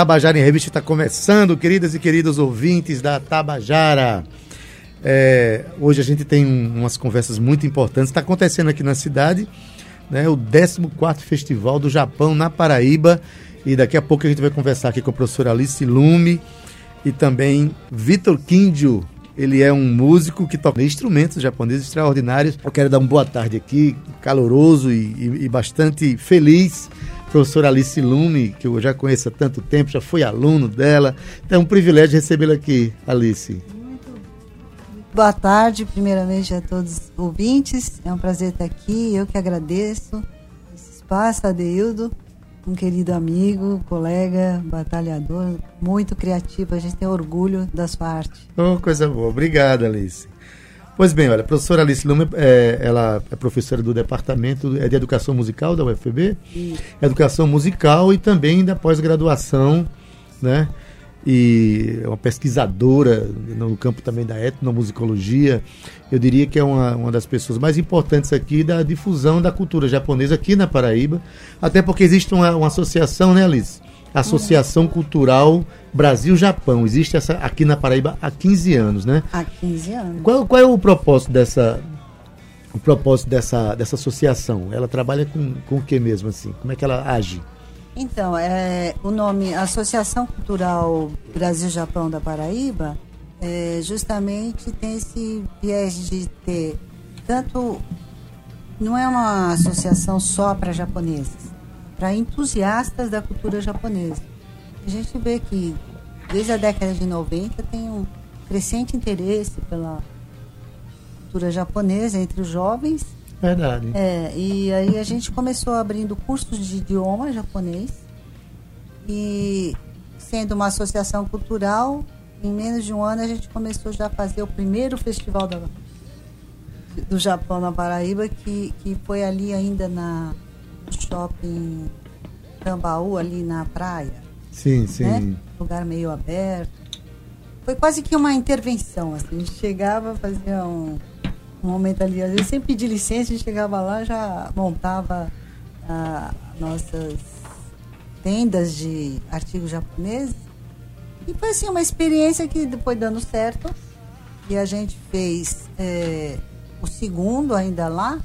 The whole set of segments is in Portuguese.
Tabajara em Revista está começando, queridas e queridos ouvintes da Tabajara. É, hoje a gente tem um- umas conversas muito importantes. Está acontecendo aqui na cidade né, o 14 Festival do Japão na Paraíba. E daqui a pouco a gente vai conversar aqui com a professora Alice Lume e também Vitor Kindio. Ele é um músico que toca instrumentos japoneses extraordinários. Eu quero dar uma boa tarde aqui, caloroso e, e- e bastante feliz. Professora Alice Lume, que eu já conheço há tanto tempo, já fui aluno dela. Então é um privilégio recebê-la aqui, Alice. Boa tarde, primeiramente a todos os ouvintes. É um prazer estar aqui. Eu que agradeço esse espaço, Adeildo, um querido amigo, colega, batalhador, muito criativo. A gente tem orgulho da sua arte. Oh, coisa boa. Obrigado, Alice. Pois bem, olha, a professora Alice Lume, é, ela é professora do Departamento é de Educação Musical da UFB, Educação Musical e também da pós-graduação, né? E é uma pesquisadora no campo também da etnomusicologia. Eu diria que é uma, uma das pessoas mais importantes aqui da difusão da cultura japonesa aqui na Paraíba, até porque existe uma, uma associação, né, Alice? Associação Cultural Brasil-Japão. Existe essa aqui na Paraíba há 15 anos, né? Há 15 anos. Qual, qual é o propósito dessa o propósito dessa, dessa associação? Ela trabalha com, com o que mesmo assim? Como é que ela age? Então, é, o nome Associação Cultural Brasil-Japão da Paraíba é, justamente tem esse viés de ter tanto. Não é uma associação só para japoneses, para entusiastas da cultura japonesa. A gente vê que desde a década de 90 tem um crescente interesse pela cultura japonesa entre os jovens Verdade. é, e aí a gente começou abrindo cursos de idioma japonês e sendo uma associação cultural, em menos de um ano a gente começou já a fazer o primeiro festival da- do Japão na Paraíba, que, que foi ali ainda na shopping Tambaú, ali na praia, Sim, sim. né? Lugar meio aberto. Foi quase que uma intervenção, assim, a gente chegava, fazia um, um momento ali, às vezes sem pedir licença, a gente chegava lá, já montava ah, nossas tendas de artigos japoneses. E foi assim, uma experiência que depois dando certo. E a gente fez eh, o segundo ainda lá.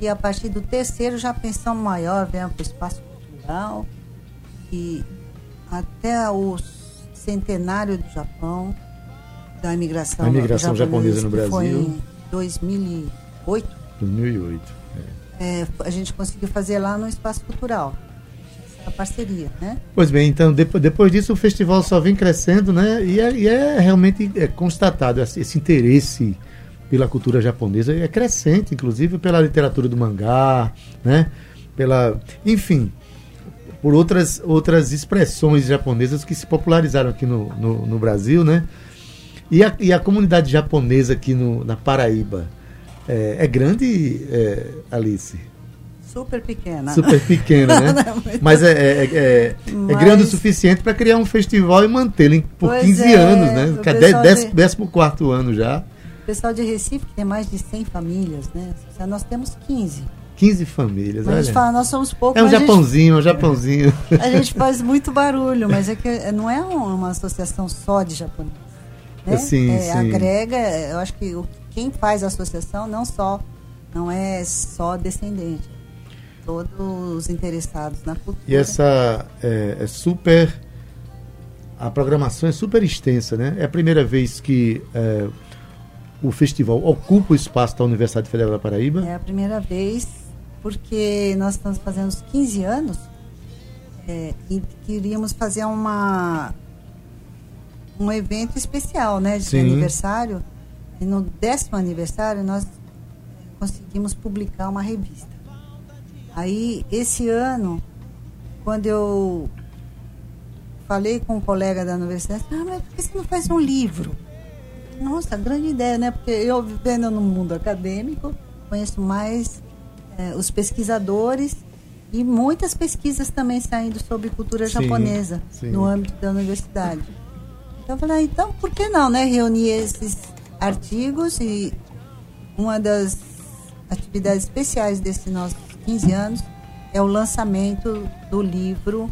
E a partir do terceiro já pensamos maior, viemos para o espaço cultural. E até o centenário do Japão, da imigração, imigração japonesa no que Foi Brasil. em 2008. 2008. É, a gente conseguiu fazer lá no espaço cultural. A parceria, né? Pois bem, então depois, depois disso o festival só vem crescendo, né? E é, e é realmente é constatado esse, esse interesse pela cultura japonesa é crescente, inclusive pela literatura do mangá, né? Pela, enfim, por outras outras expressões japonesas que se popularizaram aqui no, no, no Brasil, né? E a, e a comunidade japonesa aqui no, na Paraíba é, é grande, é, Alice? Super pequena. super pequena, né? Mas é, é, é, é Mas- grande o suficiente para criar um festival e mantê-lo por Pois 15 é, anos, né? o Que é pessoal dez- de- décimo quarto ano já. O pessoal de Recife, que tem mais de 100 famílias, né? Nós temos 15. 15 famílias, A gente fala, nós somos poucos, É um a gente- Japãozinho, é um Japãozinho. A gente faz muito barulho, mas é que não é um- uma associação só de japoneses. Né? Sim, É, sim. Agrega, eu acho que quem faz a associação não só não é só descendente, todos os interessados na cultura. E essa é, é super. A programação é super extensa, né? É a primeira vez que é, o festival ocupa o espaço da Universidade Federal da Paraíba. É a primeira vez, porque nós estamos fazendo os 15 anos é, e queríamos fazer uma um evento especial, né, de Sim. aniversário. E no décimo aniversário nós conseguimos publicar uma revista. Aí esse ano quando eu falei com um colega da universidade, ah, mas por que você não faz um livro? Nossa, grande ideia, né? Porque eu vivendo no mundo acadêmico, conheço mais eh, os pesquisadores e muitas pesquisas também saindo sobre cultura Sim, japonesa sim. no âmbito da universidade. Então eu falei, ah, então por que não, né? Reunir esses artigos e uma das atividades especiais desses nossos 15 anos é o lançamento do livro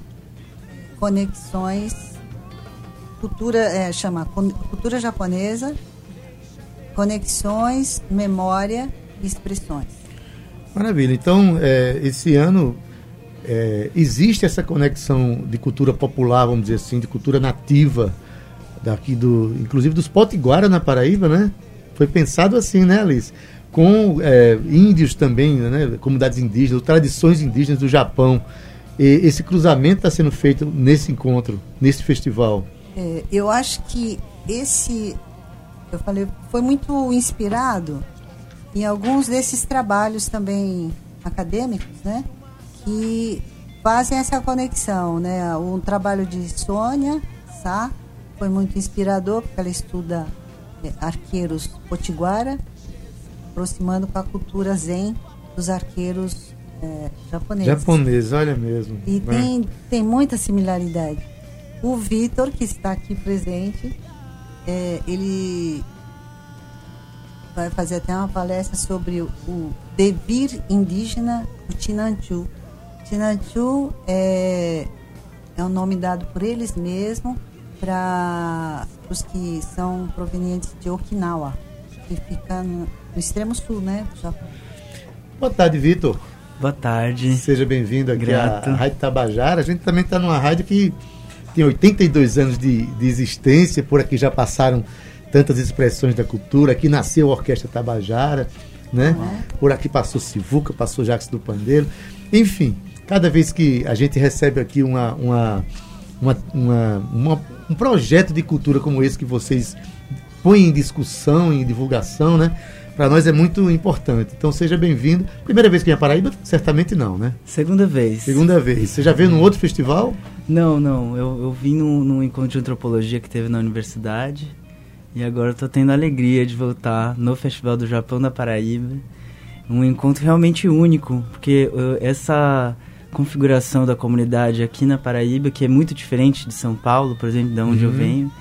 Conexões Cultura, é, chama Cultura Japonesa, Conexões, Memória e Expressões. Maravilha. Então, é, esse ano é, existe essa conexão de cultura popular, vamos dizer assim, de cultura nativa daqui do, inclusive dos potiguara na Paraíba, né? Foi pensado assim, né, Alice? Com é, índios também, né? Comunidades indígenas, tradições indígenas do Japão. E esse cruzamento está sendo feito nesse encontro, nesse festival. É, eu acho que esse, eu falei, foi muito inspirado em alguns desses trabalhos também acadêmicos, né? Que fazem essa conexão, né? Um trabalho de Sônia Sá foi muito inspirador, porque ela estuda é, arqueiros potiguara, aproximando com a cultura zen dos arqueiros é, japoneses. Japonês, olha mesmo. E né? tem, tem muita similaridade. O Vitor, que está aqui presente, é, ele vai fazer até uma palestra sobre o, o devir indígena do Tinanchu. Tinanchu é, é um nome dado por eles mesmos para os que são provenientes de Okinawa, que fica no, no extremo sul, né, do Japão. Boa tarde, Vitor. Boa tarde. Seja bem-vindo aqui Grato. à Rádio Tabajara. A gente também está numa rádio que tem 82 anos de, de existência. Por aqui já passaram tantas expressões da cultura. Aqui nasceu a Orquestra Tabajara, né? Por aqui passou Sivuca, passou Jacques do Pandeiro. Enfim, cada vez que a gente recebe aqui uma, uma, uma, uma- uma- um projeto de cultura como esse que vocês põem em discussão, em divulgação, né? Para nós é muito importante. Então seja bem-vindo. Primeira vez que vem a Paraíba? Certamente não, né? Segunda vez. Segunda vez. Você já veio num outro festival? Não, não. Eu, eu vim num, num encontro de antropologia que teve na universidade. E agora eu tô tendo a alegria de voltar no Festival do Japão da Paraíba. Um encontro realmente único, porque uh, essa configuração da comunidade aqui na Paraíba, que é muito diferente de São Paulo, por exemplo, de onde eu Uhum. venho,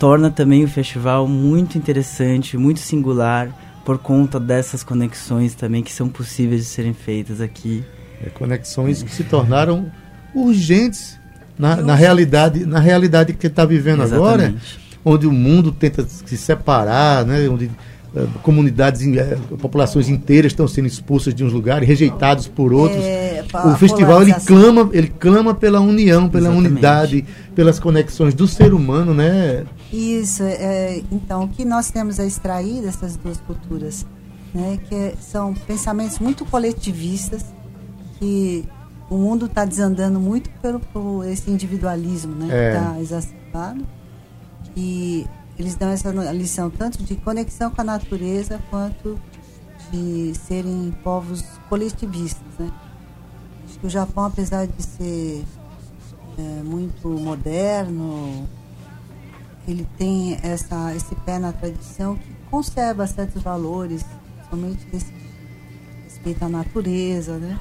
torna também o festival muito interessante, muito singular, por conta dessas conexões também que são possíveis de serem feitas aqui. É, conexões que se tornaram urgentes na, na realidade, na realidade que está vivendo agora, Exatamente. onde o mundo tenta se separar, né? onde eh, comunidades, eh, populações inteiras estão sendo expulsas de uns lugares, rejeitados por outros. É, o festival ele clama, ele clama pela união, pela Exatamente. unidade, pelas conexões do ser humano, né? Isso, é, então, o que nós temos a extrair dessas duas culturas, né, que é- são pensamentos muito coletivistas, que o mundo está desandando muito pelo, por esse individualismo, né, É. que está exacerbado, e eles dão essa lição tanto de conexão com a natureza, quanto de serem povos coletivistas, né. Acho que o Japão, apesar de ser é, muito moderno, ele tem essa, esse pé na tradição que conserva certos valores, somente desse respeito à natureza, né?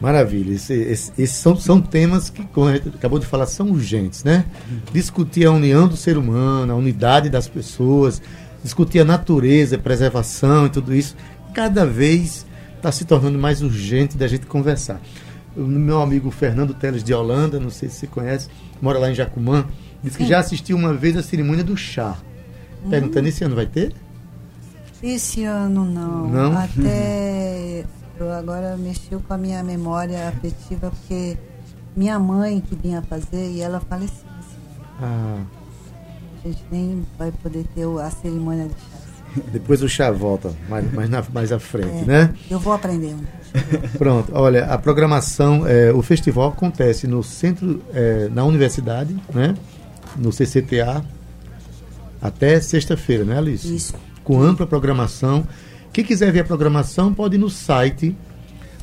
Maravilha. Esse- esse- esses são, são temas que, como a gente acabou de falar, são urgentes, né? Discutir a união do ser humano, a unidade das pessoas, discutir a natureza, a preservação e tudo isso, cada vez está se tornando mais urgente da gente conversar. O meu amigo Fernando Teles de Holanda, não sei se você conhece, mora lá em Jacumã, disse que já assistiu uma vez a cerimônia do chá. Perguntando, esse ano vai ter? Esse ano não. Não? Até eu agora mexeu com a minha memória afetiva, porque minha mãe que vinha fazer e ela faleceu. assim. Ah, A gente nem vai poder ter a cerimônia de chá. depois o chá volta, mais, mais, na- mais à frente, É, né? Eu vou aprendendo. Pronto, olha, a programação, é, o festival acontece no centro, é, na universidade, né? No CCTA, até sexta-feira, né, Alice? Isso. Com ampla programação. Quem quiser ver a programação pode ir no site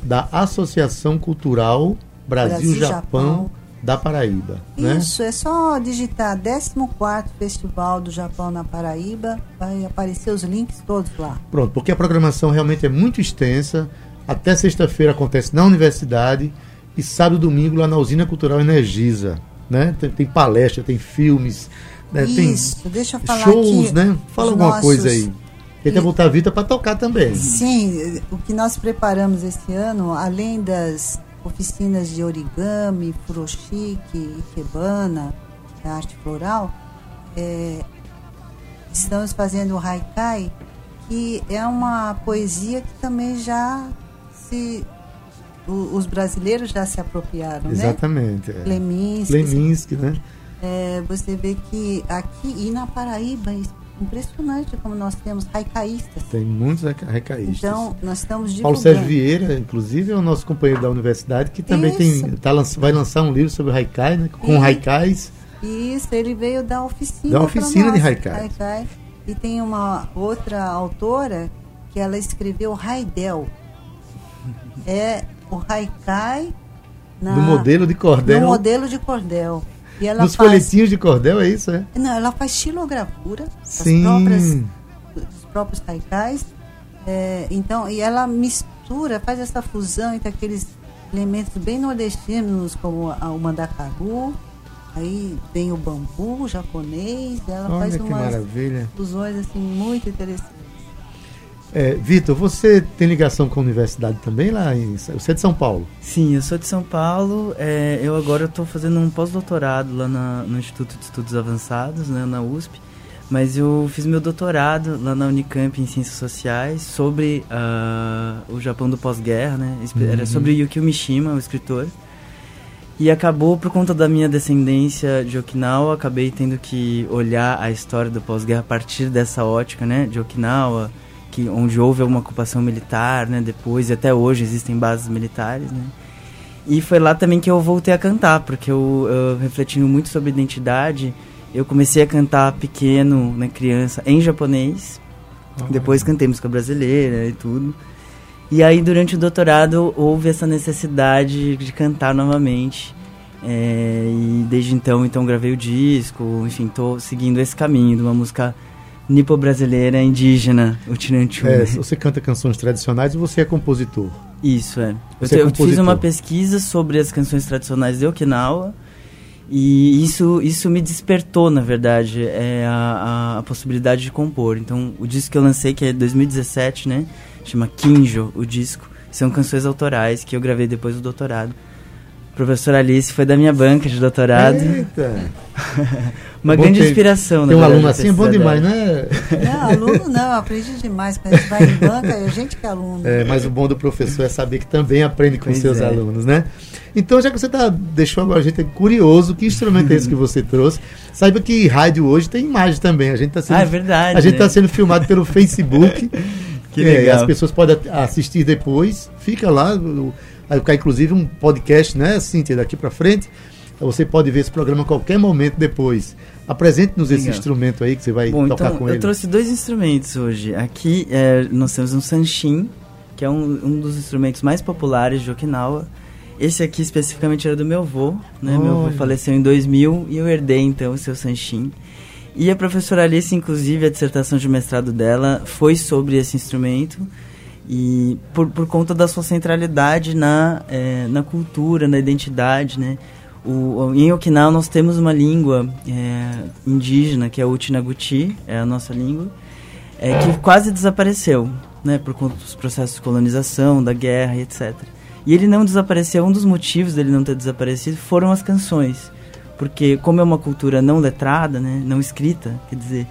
da Associação Cultural Brasil-Japão da Paraíba. Né? Isso, é só digitar 14 Festival do Japão na Paraíba, vai aparecer os links todos lá. Pronto, porque a programação realmente é muito extensa. Até sexta-feira acontece na universidade e sábado e domingo lá na Usina Cultural Energisa. Né? Tem, tem palestra, tem filmes, né? Isso, tem deixa eu falar shows, né? Fala alguma nossos- coisa aí. Tem que botar a Vita para tocar também. Sim, o que nós preparamos esse ano, além das oficinas de origami, furoshiki, ikebana, é arte floral, é, estamos fazendo o haikai, que é uma poesia que também já se o- os brasileiros já se apropriaram, né? Exatamente. É. Leminski, né? é, você vê que aqui e na Paraíba, é impressionante como nós temos haikaístas. Tem muitos recaístas. Então, nós estamos Paulo divulgando. Sérgio Vieira, inclusive, é o nosso companheiro da universidade, que também Isso. tem, tá, vai lançar um livro sobre haikai, né? Com Isso. haikais. Isso, ele veio da oficina. Da oficina de nós, haikai. E tem uma outra autora que ela escreveu Raidel. É o haikai na, No modelo de cordel. no modelo de cordel. E ela Nos faz, folhetinhos de cordel, é isso, é? Não, ela faz das próprias, dos próprios haikais. É, então, e ela mistura, faz essa fusão entre aqueles elementos bem nordestinos, como a- o mandacaru, aí vem o bambu japonês, ela Olha faz umas maravilha. fusões assim muito interessantes. É, Vitor, você tem ligação com a universidade também lá em. Você é de São Paulo? Sim, eu sou de São Paulo. é, eu agora estou fazendo um pós-doutorado lá na- no Instituto de Estudos Avançados, né, na USP. Mas eu fiz meu doutorado lá na Unicamp em Ciências Sociais sobre ah, o Japão do pós-guerra, né? espe- Uhum. Era sobre Yukio Mishima, o escritor. E acabou, por conta da minha descendência de Okinawa, acabei tendo que olhar a história do pós-guerra a partir dessa ótica, né? De Okinawa, que, onde houve uma ocupação militar, né? Depois, e até hoje existem bases militares, né? E foi lá também que eu voltei a cantar, porque eu, eu refletindo muito sobre identidade, eu comecei a cantar pequeno, né, criança, em japonês. Depois cantei música brasileira e tudo. E aí, durante o doutorado, houve essa necessidade de cantar novamente. É, e desde então, então gravei o disco, enfim, tô seguindo esse caminho de uma música nipo-brasileira indígena, o Tiranchu. É, você canta canções tradicionais e você é compositor. Isso, é. Eu, Você te- é eu fiz compositor. uma pesquisa sobre as canções tradicionais de Okinawa e isso, isso me despertou, na verdade, é a, a, a possibilidade de compor. Então, o disco que eu lancei, que é 2017, né? Chama Kinjo, o disco. São canções autorais que eu gravei depois do doutorado. Professora Alice foi da minha banca de doutorado. Eita! Uma Bom grande ter- inspiração, Tem um verdade, aluno assim, é bom demais, né? Não, aluno não, aprendi demais. Quando a gente vai em banca, é a gente que é aluno. É, mas o bom do professor é saber que também aprende com Pois seus é. alunos, né? Então, já que você tá, deixou agora a gente curioso, que instrumento é esse que você trouxe? Saiba que rádio hoje tem imagem também. A gente está sendo, Ah, é verdade, a gente né? tá sendo filmado pelo Facebook. Que É, legal. as pessoas podem assistir depois. Fica lá. o- Vai ficar inclusive um podcast, né, Cíntia, daqui para frente. Você pode ver esse programa a qualquer momento depois. Apresente-nos esse instrumento aí que você vai Bom, tocar então com eu ele. trouxe dois instrumentos hoje. Aqui é, nós temos um sanshin, que é um, um dos instrumentos mais populares de Okinawa. Esse aqui especificamente era do meu avô, né? Meu avô faleceu em 2000 e eu herdei então o seu sanshin. E a professora Alice, inclusive, a dissertação de mestrado dela foi sobre esse instrumento e por, por conta da sua centralidade na, eh, na cultura, na identidade, né? O, em Okinawa nós temos uma língua eh, indígena, que é o Utinaguti, é a nossa língua, eh, que quase desapareceu, né? Por conta dos processos de colonização, da guerra etc. E ele não desapareceu, um dos motivos dele não ter desaparecido foram as canções. Porque como é uma cultura não letrada, né? Não escrita, quer dizer...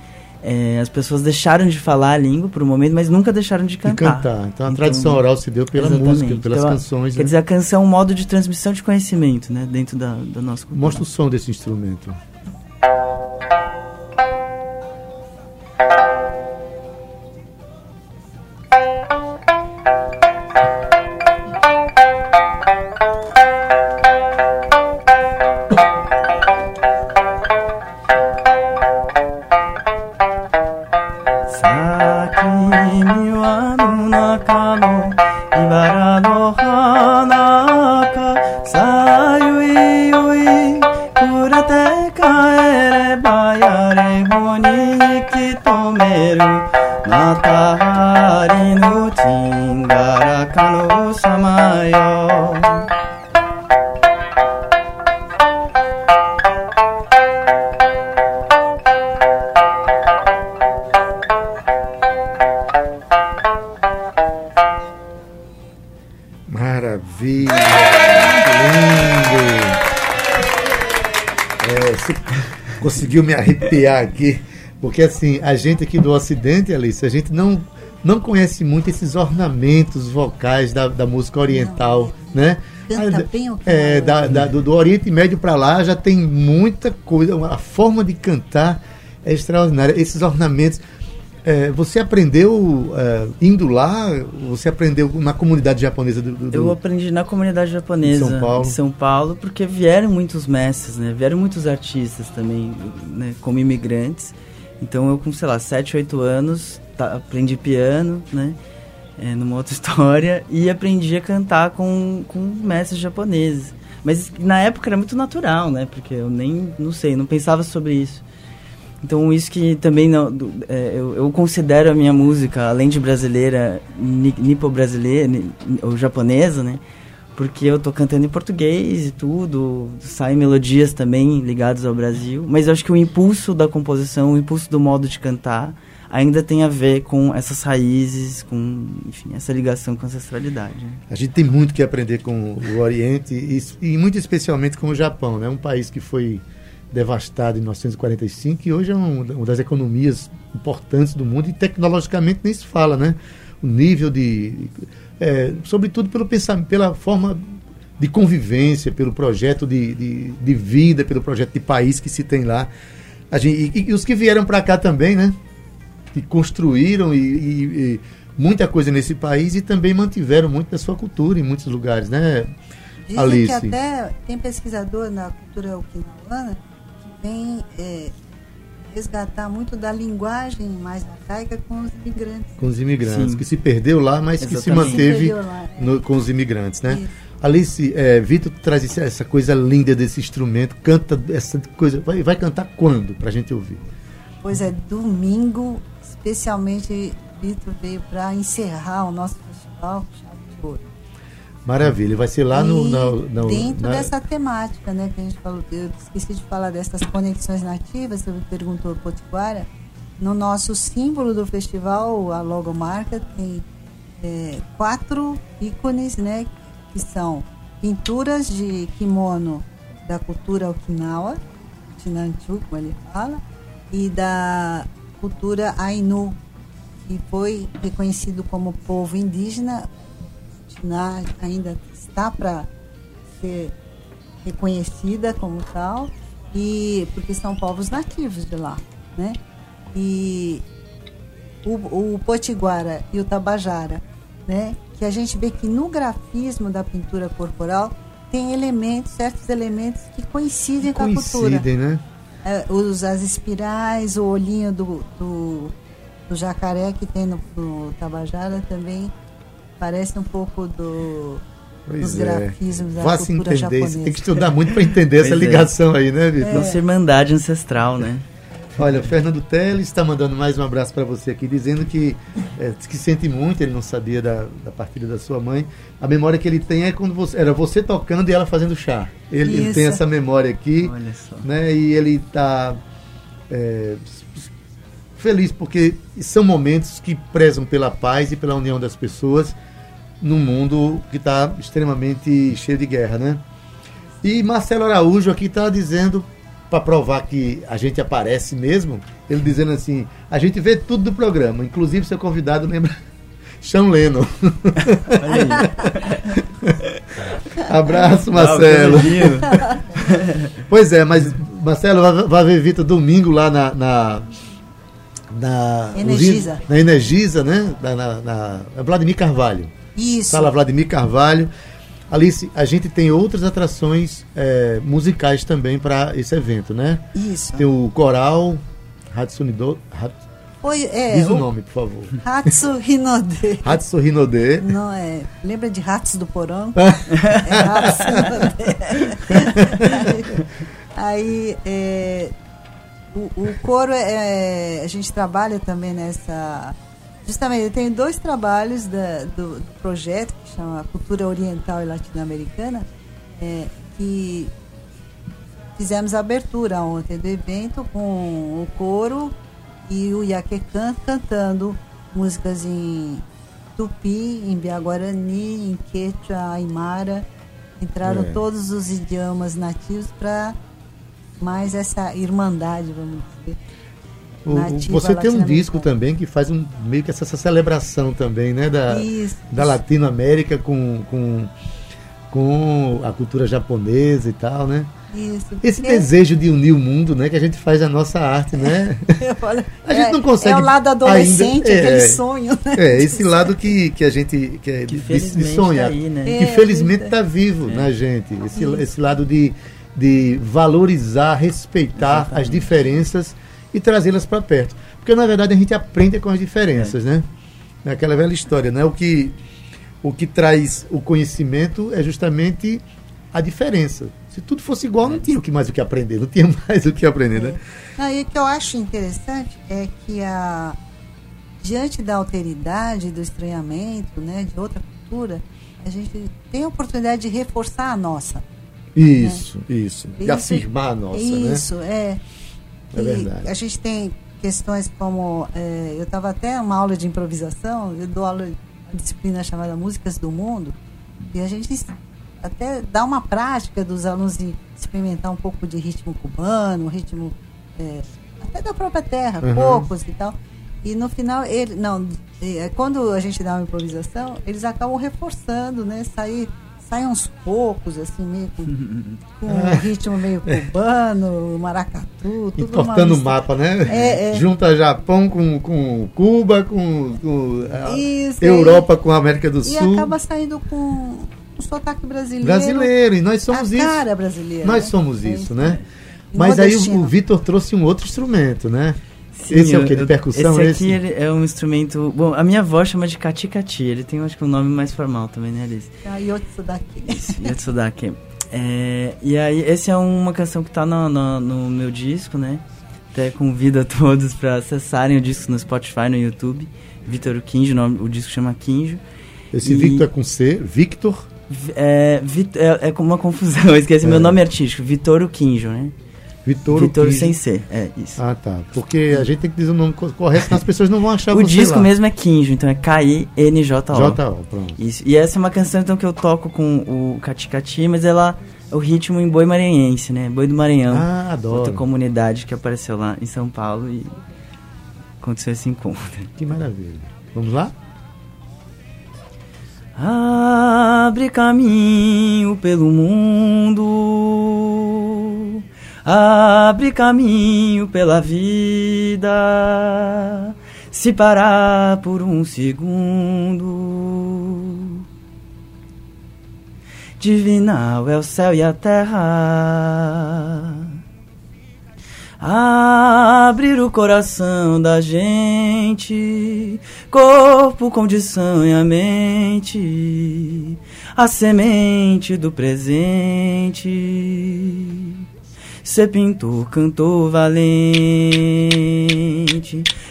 eh, as pessoas deixaram de falar a língua por um momento, mas nunca deixaram de cantar. cantar. Então a tradição oral se deu pela Exatamente. música, pelas Então, canções. Quer né? dizer, a canção é um modo de transmissão de conhecimento, né? Dentro da, da nossa cultura. Mostra o som desse instrumento. Conseguiu me arrepiar aqui, porque assim, a gente aqui do Ocidente, Alice, a gente não, não conhece muito esses ornamentos vocais da, da música oriental, né? Canta bem o é, não. da, da- do, do Oriente Médio para lá já tem muita coisa, a forma de cantar é extraordinária. Esses ornamentos. É, você aprendeu é, indo lá? Você aprendeu na comunidade japonesa do, do- Eu aprendi na comunidade japonesa Em São Paulo. em São Paulo, porque vieram muitos mestres, né? Vieram muitos artistas também, né? Como imigrantes. Então eu com, sei lá, 7, 8 anos, tá- aprendi piano, né? É, numa outra história, e aprendi a cantar com, com mestres japoneses. Mas na época era muito natural, né? Porque eu nem, não sei, não pensava sobre isso. Então isso que também não, do- é, eu, eu considero a minha música, além de brasileira, ni- nipo-brasileira, ni- ou japonesa, né? Porque eu tô cantando em português e tudo, saem melodias também ligadas ao Brasil. Mas eu acho que o impulso da composição, o impulso do modo de cantar, ainda tem a ver com essas raízes, com, enfim, essa ligação com a ancestralidade. né? A gente tem muito que aprender com o Oriente e, e muito especialmente com o Japão, né? Um país que foi devastado em 1945 e hoje é um- uma das economias importantes do mundo e tecnologicamente nem se fala, né? O nível de, é, sobretudo pelo pensamento, pela forma de convivência, pelo projeto de, de, de vida, pelo projeto de país que se tem lá. A gente, e, e os que vieram para cá também, né? Que construíram e, e- e muita coisa nesse país e também mantiveram muito da sua cultura em muitos lugares, né? Dizem Alice. que até tem pesquisador na cultura okinawana vem é, resgatar muito da linguagem mais arcaica com os imigrantes. Com os imigrantes, Sim. que se perdeu lá, mas que se Exatamente. manteve Se lá, é. no- com os imigrantes, né? Isso. Alice, é, Vitor traz essa coisa linda desse instrumento, canta essa coisa, vai, vai cantar quando pra gente ouvir? Pois é, domingo, especialmente, Vitor veio para encerrar o nosso festival Maravilha, vai ser lá no, E na- na- dentro na- dessa temática, né, que a gente falou, eu esqueci de falar dessas conexões nativas, você me perguntou Potiguara, no nosso símbolo do festival, a logomarca, tem é, quatro ícones, né, que são pinturas de kimono da cultura Okinawa, Chinanchu, como ele fala, e da cultura Ainu, que foi reconhecido como povo indígena Ainda está para ser reconhecida como tal e porque são povos nativos de lá, né? E o, o potiguara e o tabajara, né? Que a gente vê que no grafismo da pintura corporal tem elementos, certos elementos que coincidem com a cultura. coincidem, né? É, os, as espirais, o olhinho do, do, do jacaré que tem no, no Tabajara também parece um pouco do, Pois dos é. grafismos da Vá se cultura entender, japonesa. você tem que estudar muito para entender essa é. ligação aí, né, Vitor? Nossa irmandade ancestral, né? Olha, o Fernando Teles está mandando mais um abraço para você aqui, dizendo que, é, que sente muito, ele não sabia da, da partida da sua mãe. A memória que ele tem é quando você, era você tocando e ela fazendo chá. Ele, ele tem essa memória aqui, Olha só. né? E ele está feliz porque são momentos que prezam pela paz e pela união das pessoas num mundo que está extremamente cheio de guerra, né? E Marcelo Araújo aqui está dizendo, para provar que a gente aparece mesmo, ele dizendo assim: a gente vê tudo do programa, inclusive seu convidado lembra Sean aí. Abraço, Marcelo. Pois é, mas Marcelo vai, vai ver Vitor domingo lá na. na na Energisa. Na Energisa, né? Na, na, na Vladimir Carvalho. Isso. Sala Vladimir Carvalho. Alice, a gente tem outras atrações é, musicais também para esse evento, né? Isso. Tem o coral Hatsunido. Hat, Foi, é, diz o o nome, por favor. Hatsu Hinode. Hatsu Hinode. Não é. Lembra de Ratos do Porão? é Hatsu Hinode. Aí, é, o, o coro, é, a gente trabalha também nessa Justamente, eu tenho dois trabalhos da, do, do, projeto que chama Cultura Oriental e Latino-Americana, é, que fizemos a abertura ontem do evento com o coro e o Iaquecan cantando músicas em Tupi, em Biaguarani, em Quechua, Aymara. Entraram é. todos os idiomas nativos para mais essa irmandade, vamos dizer. O, você tem um disco também que faz um, meio que essa, celebração também, né? Da, Isso. da Latinoamérica com, com, com a cultura japonesa e tal, né? Isso, Esse desejo de unir o mundo, né? Que a gente faz a nossa arte, né? a gente é, não consegue. É o lado adolescente, ainda, aquele é, sonho, né? É, esse lado que, que a gente que é que de, de sonhar. Tá aí, né? Que é, felizmente está vivo na gente. Esse, esse lado de, de valorizar, respeitar Exatamente. as diferenças e trazê-las para perto. Porque na verdade a gente aprende com as diferenças, é. né? É aquela velha história, né? O que, o que traz o conhecimento é justamente a diferença. Se tudo fosse igual, não tinha o que mais o que aprender, não tinha mais o que aprender, né? é. e o que eu acho interessante é que a diante da alteridade, do estranhamento, né, de outra cultura, a gente tem a oportunidade de reforçar a nossa. Isso, né? isso. De afirmar a nossa, isso, né? Isso, é. É verdade. A gente tem questões como. É, eu estava até uma aula de improvisação, eu dou aula de disciplina chamada Músicas do Mundo, e a gente até dá uma prática dos alunos de experimentar um pouco de ritmo cubano, ritmo é, até da própria terra, uhum. poucos e tal. E no final, ele, não, é, quando a gente dá uma improvisação, eles acabam reforçando, né? Sair saem uns poucos, assim, meio com, com um ritmo meio cubano, maracatu, tudo Entortando o mapa, né? É, é. Junta Japão com, com Cuba, com, com Isso, Europa é. com a América do e Sul. E acaba saindo com um sotaque brasileiro. Brasileiro, e nós somos a isso. Cara brasileira. Nós né? somos é isso, né? Mas aí o, o Vitor trouxe um outro instrumento, né? Sim, esse é o que? De percussão? Esse aqui esse? é um instrumento. Bom, a minha avó chama de Katikati. Ele tem, acho que, um nome mais formal também, né, Alice? Ah, Yotsudaki. Isso, Yotsudaki. É, e aí, essa é uma canção que tá no, no, no meu disco, né? Até convido a todos para acessarem o disco no Spotify, no YouTube. Vitor Quinjo, o, nome, o disco chama Quinjo. Esse e... Victor é com C, Victor? É, é, é com uma confusão, eu esqueci é. meu nome artístico, Vitor Quinjo, né? Vitor Vitor sem ser, é isso. Ah, tá. Porque a gente tem que dizer o nome correto, senão as pessoas não vão achar O disco lá. mesmo é Kinjo, então é K-I-N-J-O. J-O, pronto. Isso. E essa é uma canção então que eu toco com o Caticati, mas ela o ritmo em boi maranhense, né? Boi do Maranhão. Ah, adoro. Outra comunidade que apareceu lá em São Paulo e aconteceu esse encontro. Que maravilha. Vamos lá? Abre caminho pelo mundo abre caminho pela vida. Se parar por um segundo, divinal é o céu e a terra. Abrir o coração da gente, corpo, condição e a mente, a semente do presente Cê pintor, cantor valente.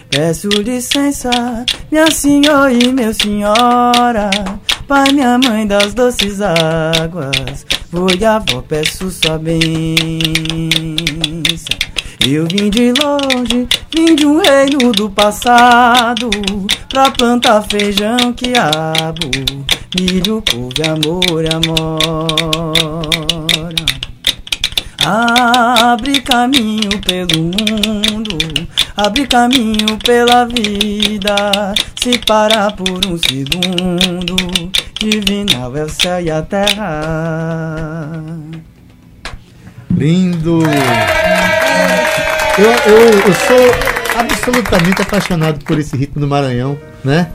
Peço licença, minha senhora e meu senhora. Pai, minha mãe das doces águas. Vou e avó, peço sua bênção. Eu vim de longe, vim de um reino do passado Pra plantar feijão, quiabo, milho, couve, amor, amor Abre caminho pelo mundo, abre caminho pela vida. Se parar por um segundo, divinal é o céu e a terra. Lindo! Eu, eu, eu sou absolutamente apaixonado por esse ritmo do Maranhão, né?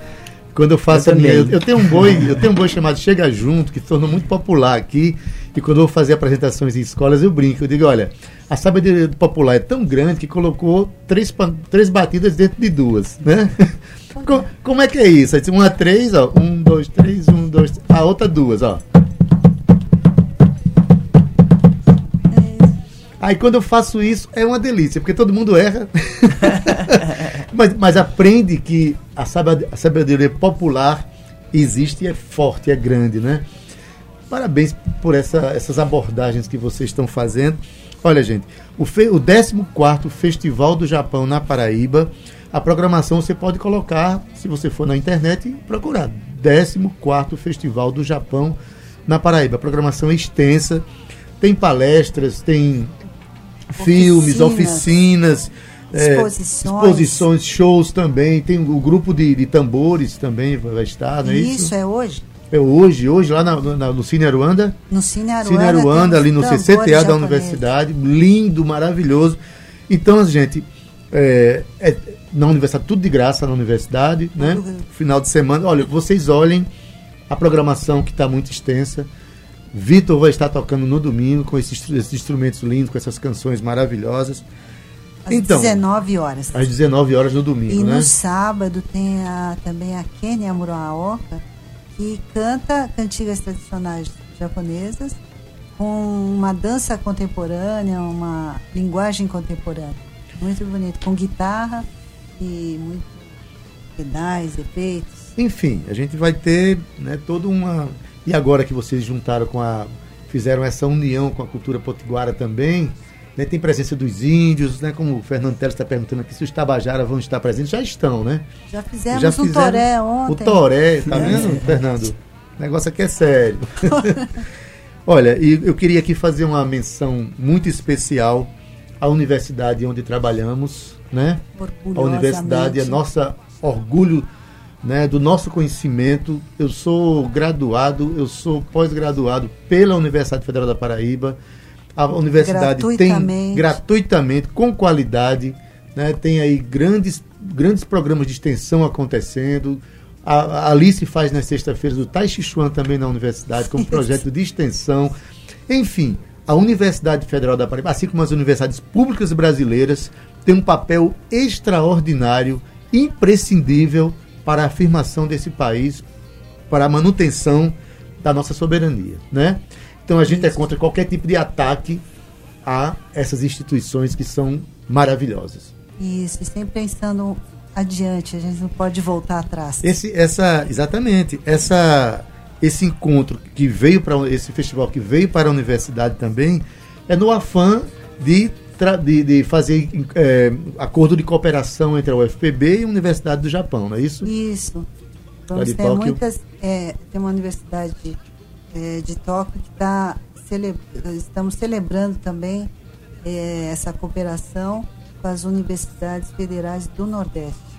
Quando eu faço eu a minha. Eu, eu, tenho um boi, eu tenho um boi chamado Chega Junto, que se tornou muito popular aqui. E quando eu vou fazer apresentações em escolas, eu brinco. Eu digo, olha, a sabedoria do popular é tão grande que colocou três, três batidas dentro de duas, né? como, como é que é isso? Uma três, ó. Um, dois, três, um, dois. A outra duas, ó. Aí quando eu faço isso, é uma delícia, porque todo mundo erra. Mas, mas aprende que a sabedoria popular existe e é forte, é grande, né? Parabéns por essa, essas abordagens que vocês estão fazendo. Olha, gente, o, fe, o 14 Festival do Japão na Paraíba, a programação você pode colocar, se você for na internet, e procurar. 14 Festival do Japão na Paraíba. A programação é extensa, tem palestras, tem filmes, oficinas, exposições. É, exposições, shows também. Tem o grupo de, de tambores também vai estar, não é isso? Isso, é hoje? É hoje, hoje lá na, na, no Cine Aruanda. No Cine Aruanda. Cine Aruanda, ali no CCTA da universidade. Lindo, maravilhoso. Então, gente, é, é, na universidade, tudo de graça na universidade, né? Final de semana. Olha, vocês olhem a programação que está muito extensa. Vitor vai estar tocando no domingo com esses, esses, instrumentos lindos, com essas canções maravilhosas. Às então, 19 horas. Às 19 horas no domingo, e né? no sábado tem a, também a Kenia Muraoka, que canta cantigas tradicionais japonesas com uma dança contemporânea, uma linguagem contemporânea. Muito bonito, com guitarra e muito pedais, efeitos. Enfim, a gente vai ter né, toda uma. E agora que vocês juntaram com a. fizeram essa união com a cultura potiguara também, né, tem presença dos índios, né, como o Fernando Teles está perguntando aqui, se os Tabajara vão estar presentes, já estão, né? Já fizemos Já o Toré ontem. O Toré, tá vendo, é. Fernando? O negócio aqui é sério. Olha, e eu queria aqui fazer uma menção muito especial à universidade onde trabalhamos, né? A universidade é nossa orgulho né, do nosso conhecimento. Eu sou graduado, eu sou pós-graduado pela Universidade Federal da Paraíba. A universidade gratuitamente. tem gratuitamente, com qualidade, né, tem aí grandes, grandes programas de extensão acontecendo. A, a Alice faz nas sexta-feiras o Tai Chi Chuan também na universidade, com um projeto de extensão. Enfim, a Universidade Federal da Paraíba, assim como as universidades públicas brasileiras, tem um papel extraordinário, imprescindível para a afirmação desse país, para a manutenção da nossa soberania, né? Então a gente é contra qualquer tipo de ataque a essas instituições que são maravilhosas. Isso, e sempre pensando adiante, a gente não pode voltar atrás. Esse, essa, exatamente, essa, esse encontro que veio para esse festival que veio para a universidade também é no afã de, de, de fazer é, acordo de cooperação entre a UFPB e a Universidade do Japão, não é isso? Isso. Vamos ter muitas, é, tem uma universidade é, de Tóquio que está cele estamos celebrando também é, essa cooperação com as universidades federais do Nordeste.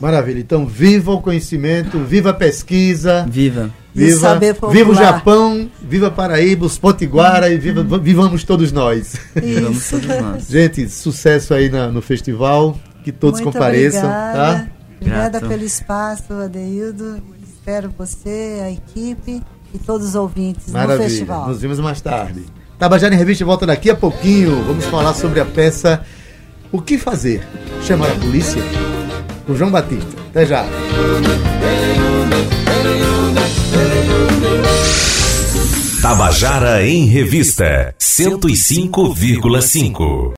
Maravilha. Então, viva o conhecimento, viva a pesquisa. Viva. Viva, viva o Japão, viva Paraíba, os Potiguara e viva, vivamos todos nós. Vivamos todos nós. Gente, sucesso aí na, no festival, que todos Muito compareçam. Tá? Obrigada, tá? obrigada pelo espaço, Adeildo. Espero você, a equipe e todos os ouvintes Maravilha. no festival. Nos vemos mais tarde. Tabajara em Revista volta daqui a pouquinho. Vamos falar sobre a peça O que fazer? Chamar a polícia? Com João Batista. Até já. Tabajara em Revista 105,5